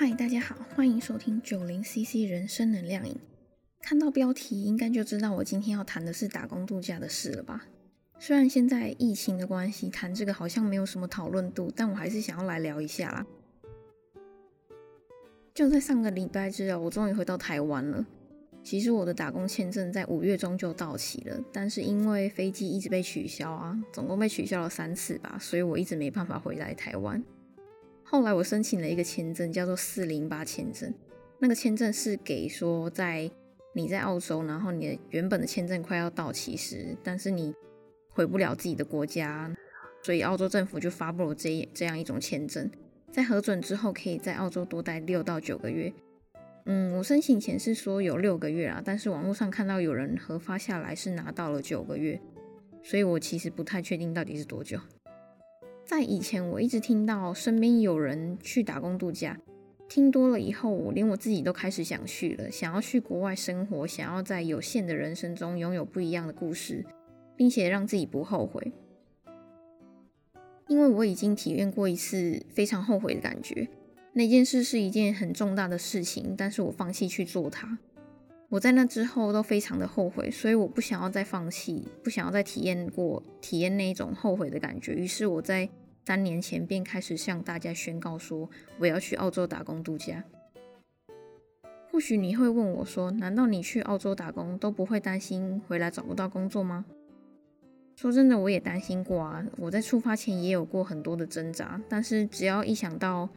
嗨，大家好，欢迎收听九零 CC 人生能量饮。看到标题，应该就知道我今天要谈的是打工度假的事了吧？虽然现在疫情的关系，谈这个好像没有什么讨论度，但我还是想要来聊一下啦。就在上个礼拜之后，我终于回到台湾了。其实我的打工签证在五月中就到期了，但是因为飞机一直被取消啊，总共被取消了三次吧，所以我一直没办法回来台湾。后来我申请了一个签证，叫做四零八签证。那个签证是给说在你在澳洲，然后你的原本的签证快要到期时，但是你回不了自己的国家，所以澳洲政府就发布了这这样一种签证，在核准之后，可以在澳洲多待六到九个月。嗯，我申请前是说有六个月啊，但是网络上看到有人核发下来是拿到了九个月，所以我其实不太确定到底是多久。在以前，我一直听到身边有人去打工度假，听多了以后，我连我自己都开始想去了，想要去国外生活，想要在有限的人生中拥有不一样的故事，并且让自己不后悔。因为我已经体验过一次非常后悔的感觉。那件事是一件很重大的事情，但是我放弃去做它。我在那之后都非常的后悔，所以我不想要再放弃，不想要再体验过体验那一种后悔的感觉。于是我在三年前便开始向大家宣告说，我要去澳洲打工度假。或许你会问我说，难道你去澳洲打工都不会担心回来找不到工作吗？说真的，我也担心过啊。我在出发前也有过很多的挣扎，但是只要一想到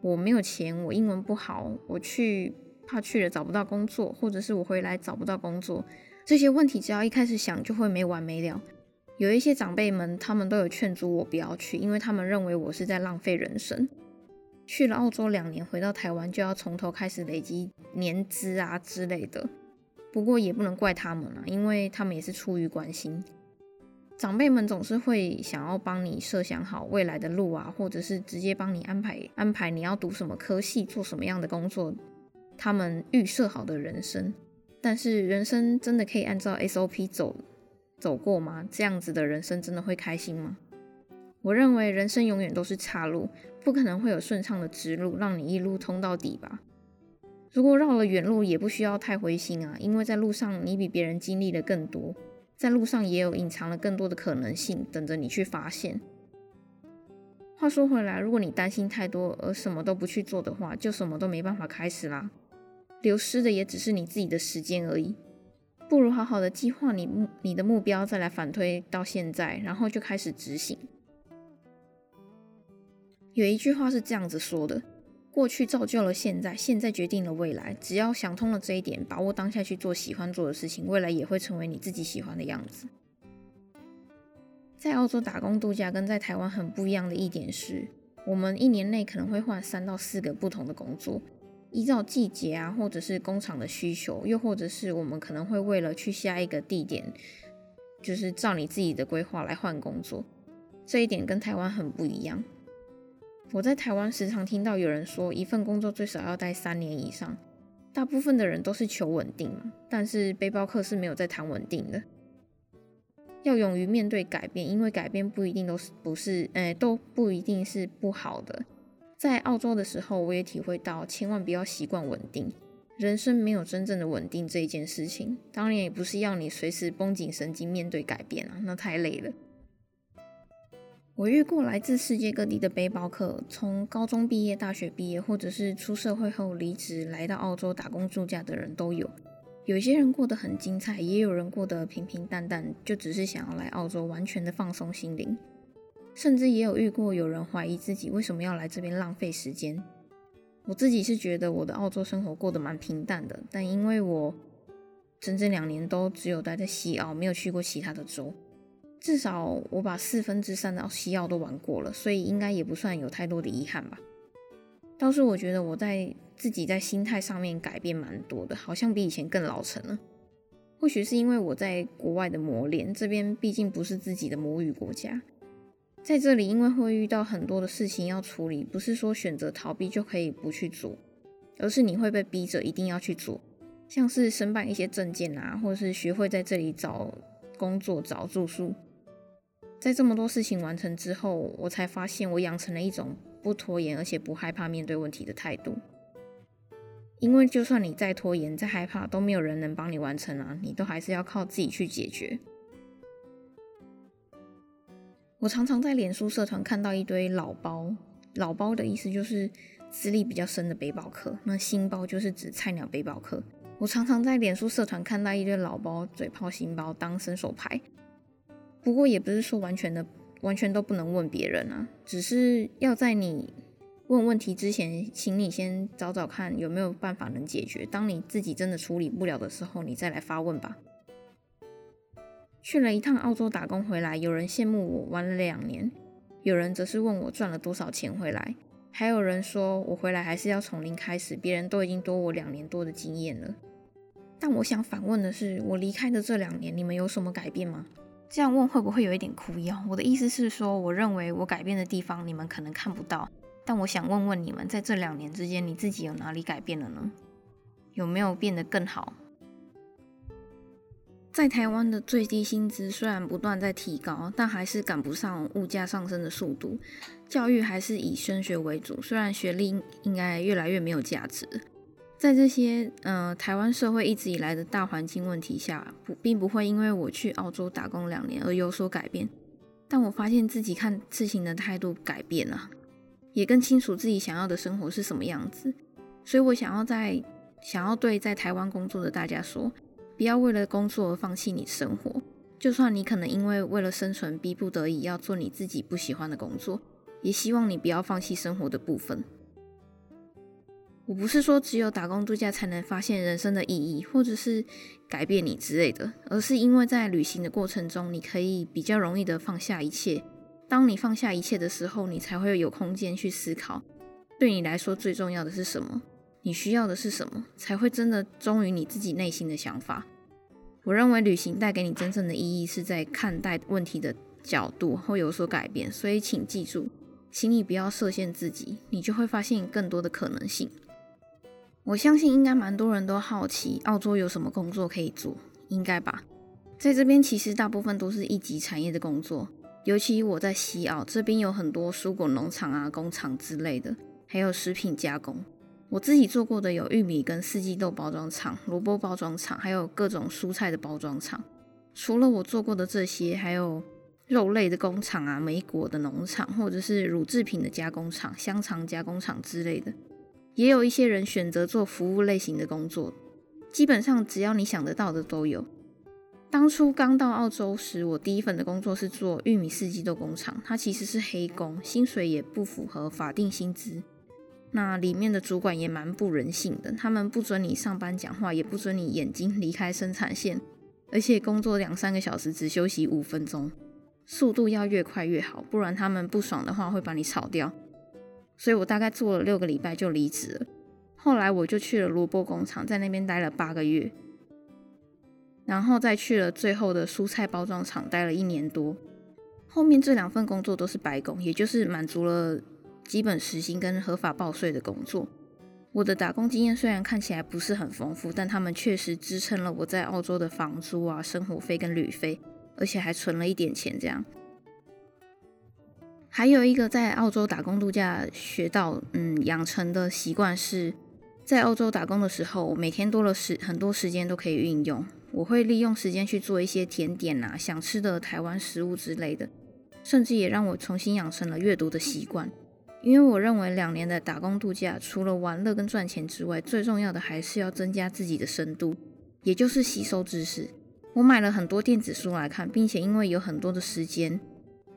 我没有钱，我英文不好，我去怕去了找不到工作，或者是我回来找不到工作，这些问题只要一开始想就会没完没了。有一些长辈们，他们都有劝阻我不要去，因为他们认为我是在浪费人生。去了澳洲两年，回到台湾就要从头开始累积年资啊之类的。不过也不能怪他们啊，因为他们也是出于关心。长辈们总是会想要帮你设想好未来的路啊，或者是直接帮你安排安排你要读什么科系，做什么样的工作，他们预设好的人生。但是人生真的可以按照 SOP 走走过吗？这样子的人生真的会开心吗？我认为人生永远都是岔路，不可能会有顺畅的直路让你一路通到底吧。如果绕了远路，也不需要太灰心啊，因为在路上你比别人经历的更多。在路上也有隐藏了更多的可能性，等着你去发现。话说回来，如果你担心太多而什么都不去做的话，就什么都没办法开始啦。流失的也只是你自己的时间而已。不如好好的计划你目你的目标，再来反推到现在，然后就开始执行。有一句话是这样子说的。过去造就了现在，现在决定了未来。只要想通了这一点，把握当下去做喜欢做的事情，未来也会成为你自己喜欢的样子。在澳洲打工度假跟在台湾很不一样的一点是，我们一年内可能会换三到四个不同的工作，依照季节啊，或者是工厂的需求，又或者是我们可能会为了去下一个地点，就是照你自己的规划来换工作。这一点跟台湾很不一样。我在台湾时常听到有人说，一份工作最少要待三年以上。大部分的人都是求稳定嘛，但是背包客是没有在谈稳定的。要勇于面对改变，因为改变不一定都是不是，诶，都不一定是不好的。在澳洲的时候，我也体会到，千万不要习惯稳定。人生没有真正的稳定这一件事情，当然也不是要你随时绷紧神经面对改变啊，那太累了。我遇过来自世界各地的背包客，从高中毕业、大学毕业，或者是出社会后离职来到澳洲打工度假的人都有。有些人过得很精彩，也有人过得平平淡淡，就只是想要来澳洲完全的放松心灵。甚至也有遇过有人怀疑自己为什么要来这边浪费时间。我自己是觉得我的澳洲生活过得蛮平淡的，但因为我整整两年都只有待在西澳，没有去过其他的州。至少我把四分之三的西澳都玩过了，所以应该也不算有太多的遗憾吧。倒是我觉得我在自己在心态上面改变蛮多的，好像比以前更老成了。或许是因为我在国外的磨练，这边毕竟不是自己的母语国家，在这里因为会遇到很多的事情要处理，不是说选择逃避就可以不去做，而是你会被逼着一定要去做，像是申办一些证件啊，或是学会在这里找工作、找住宿。在这么多事情完成之后，我才发现我养成了一种不拖延而且不害怕面对问题的态度。因为就算你再拖延、再害怕，都没有人能帮你完成啊，你都还是要靠自己去解决。我常常在脸书社团看到一堆老包，老包的意思就是资历比较深的背包客，那新包就是指菜鸟背包客。我常常在脸书社团看到一堆老包嘴炮新包当伸手牌，不过也不是说完全的完全都不能问别人啊，只是要在你问问题之前，请你先找找看有没有办法能解决。当你自己真的处理不了的时候，你再来发问吧。去了一趟澳洲打工回来，有人羡慕我玩了两年，有人则是问我赚了多少钱回来，还有人说我回来还是要从零开始，别人都已经多我两年多的经验了。但我想反问的是，我离开的这两年，你们有什么改变吗？这样问会不会有一点哭腰？我的意思是说，我认为我改变的地方，你们可能看不到，但我想问问你们，在这两年之间，你自己有哪里改变了呢？有没有变得更好？在台湾的最低薪资虽然不断在提高，但还是赶不上物价上升的速度。教育还是以升学为主，虽然学历应该越来越没有价值。在这些呃台湾社会一直以来的大环境问题下，不并不会因为我去澳洲打工两年而有所改变。但我发现自己看事情的态度改变了，也更清楚自己想要的生活是什么样子。所以我想要在想要对在台湾工作的大家说。不要为了工作而放弃你的生活，就算你可能因为为了生存逼不得已要做你自己不喜欢的工作，也希望你不要放弃生活的部分。我不是说只有打工度假才能发现人生的意义，或者是改变你之类的，而是因为在旅行的过程中，你可以比较容易的放下一切。当你放下一切的时候，你才会有空间去思考，对你来说最重要的是什么。你需要的是什么，才会真的忠于你自己内心的想法？我认为旅行带给你真正的意义，是在看待问题的角度会有所改变。所以，请记住，请你不要设限自己，你就会发现更多的可能性。我相信应该蛮多人都好奇澳洲有什么工作可以做，应该吧？在这边其实大部分都是一级产业的工作，尤其我在西澳这边有很多蔬果农场啊、工厂之类的，还有食品加工。我自己做过的有玉米跟四季豆包装厂、萝卜包装厂，还有各种蔬菜的包装厂。除了我做过的这些，还有肉类的工厂啊、梅果的农场，或者是乳制品的加工厂、香肠加工厂之类的。也有一些人选择做服务类型的工作。基本上只要你想得到的都有。当初刚到澳洲时，我第一份的工作是做玉米四季豆工厂，它其实是黑工，薪水也不符合法定薪资。那里面的主管也蛮不人性的，他们不准你上班讲话，也不准你眼睛离开生产线，而且工作两三个小时只休息五分钟，速度要越快越好，不然他们不爽的话会把你炒掉。所以我大概做了六个礼拜就离职了。后来我就去了萝卜工厂，在那边待了八个月，然后再去了最后的蔬菜包装厂待了一年多。后面这两份工作都是白工，也就是满足了。基本时薪跟合法报税的工作，我的打工经验虽然看起来不是很丰富，但他们确实支撑了我在澳洲的房租啊、生活费跟旅费，而且还存了一点钱。这样，还有一个在澳洲打工度假学到嗯养成的习惯是，在澳洲打工的时候，每天多了时很多时间都可以运用，我会利用时间去做一些甜点啊、想吃的台湾食物之类的，甚至也让我重新养成了阅读的习惯。因为我认为两年的打工度假，除了玩乐跟赚钱之外，最重要的还是要增加自己的深度，也就是吸收知识。我买了很多电子书来看，并且因为有很多的时间，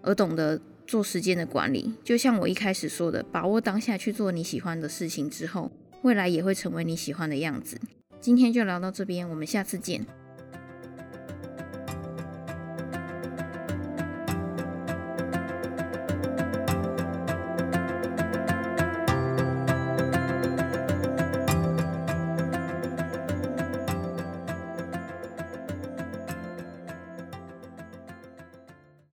而懂得做时间的管理。就像我一开始说的，把握当下去做你喜欢的事情之后，未来也会成为你喜欢的样子。今天就聊到这边，我们下次见。